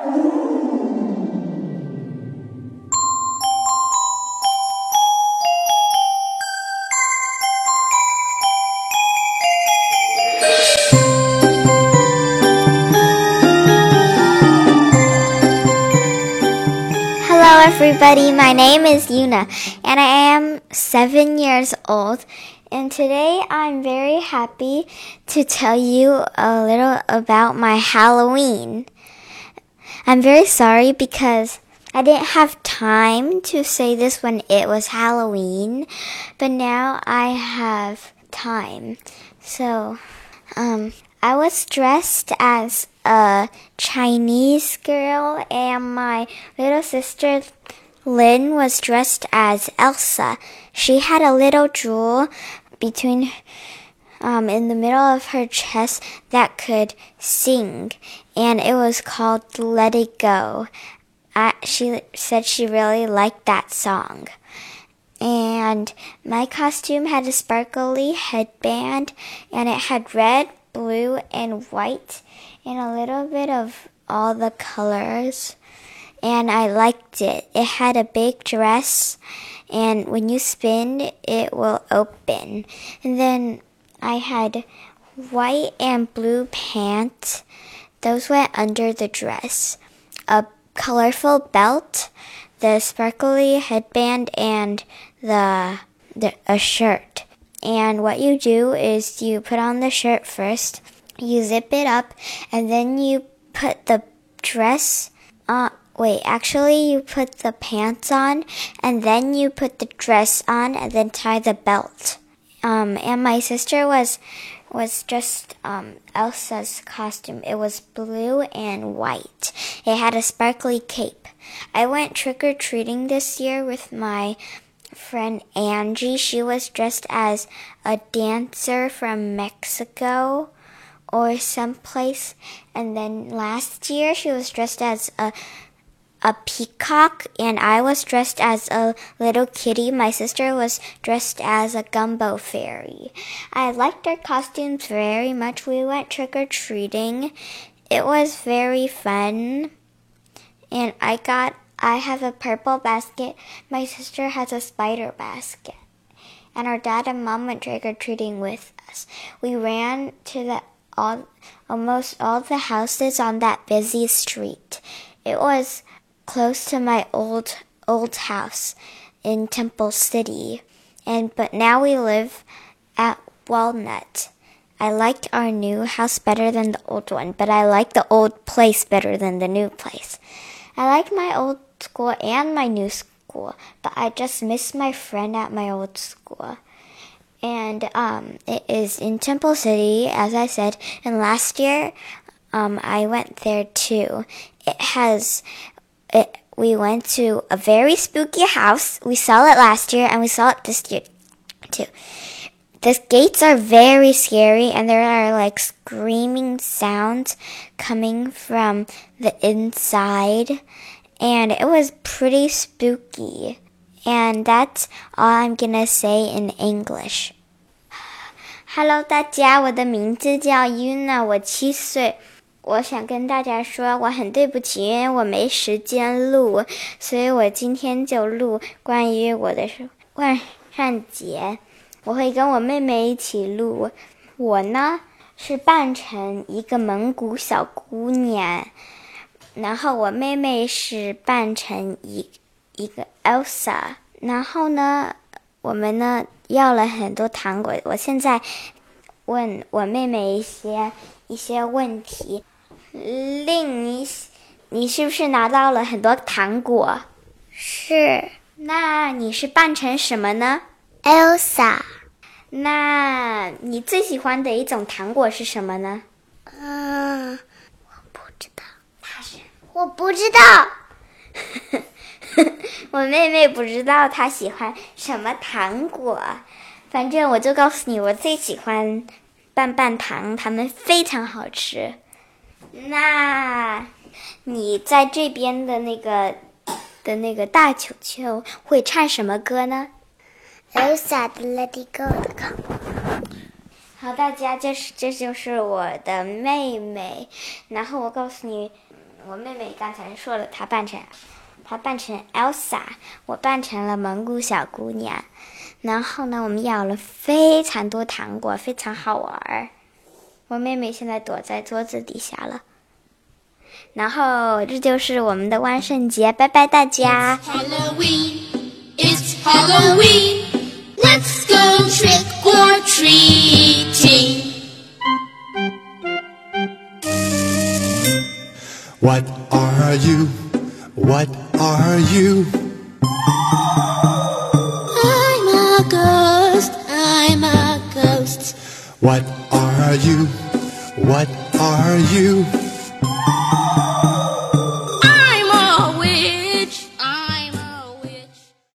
Hello, everybody. My name is Yuna, and I am seven years old. And today I'm very happy to tell you a little about my Halloween. I'm very sorry because I didn't have time to say this when it was Halloween, but now I have time. So, um, I was dressed as a Chinese girl, and my little sister Lynn was dressed as Elsa. She had a little jewel between um, in the middle of her chest that could sing, and it was called Let It Go. I, she said she really liked that song. And my costume had a sparkly headband, and it had red, blue, and white, and a little bit of all the colors. And I liked it. It had a big dress, and when you spin, it will open. And then I had white and blue pants. Those went under the dress. A colorful belt, the sparkly headband, and the, the a shirt. And what you do is you put on the shirt first, you zip it up, and then you put the dress on. Wait, actually, you put the pants on, and then you put the dress on, and then tie the belt. Um, and my sister was was just um, Elsa's costume. It was blue and white. It had a sparkly cape. I went trick or treating this year with my friend Angie. She was dressed as a dancer from Mexico or someplace. And then last year she was dressed as a a peacock and I was dressed as a little kitty. My sister was dressed as a gumbo fairy. I liked our costumes very much. We went trick or treating. It was very fun. And I got I have a purple basket. My sister has a spider basket. And our dad and mom went trick or treating with us. We ran to the all almost all the houses on that busy street. It was close to my old old house in Temple City, and but now we live at Walnut. I liked our new house better than the old one, but I like the old place better than the new place. I like my old school and my new school, but I just miss my friend at my old school. And um, it is in Temple City, as I said. And last year, um, I went there too. It has it, we went to a very spooky house. We saw it last year and we saw it this year too. The gates are very scary and there are like screaming sounds coming from the inside and it was pretty spooky. And that's all I'm gonna say in English. Hello，大家，我的名字叫 Yuna，我七岁。 我想跟大家说，我很对不起，因为我没时间录，所以我今天就录关于我的万圣节。我会跟我妹妹一起录。我呢是扮成一个蒙古小姑娘，然后我妹妹是扮成一一个 Elsa。然后呢，我们呢要了很多糖果。我现在问我妹妹一些一些问题。令你，你是不是拿到了很多糖果？是。那你是扮成什么呢？Elsa。那你最喜欢的一种糖果是什么呢？嗯，我不知道。他是我不知道。我妹妹不知道她喜欢什么糖果，反正我就告诉你，我最喜欢棒棒糖，它们非常好吃。那，你在这边的那个的那个大球球会唱什么歌呢？Elsa 的 Let It Go 的歌。好，大家，这是这就是我的妹妹。然后我告诉你，我妹妹刚才说了，她扮成她扮成 Elsa，我扮成了蒙古小姑娘。然后呢，我们咬了非常多糖果，非常好玩儿。我妹妹现在躲在桌子底下了。然后这就是我们的万圣节，拜拜大家。 Halloween, it's Halloween. Let's go trick or treating. What are you? What are you? I'm a ghost, I'm a ghost. What are you? What are you?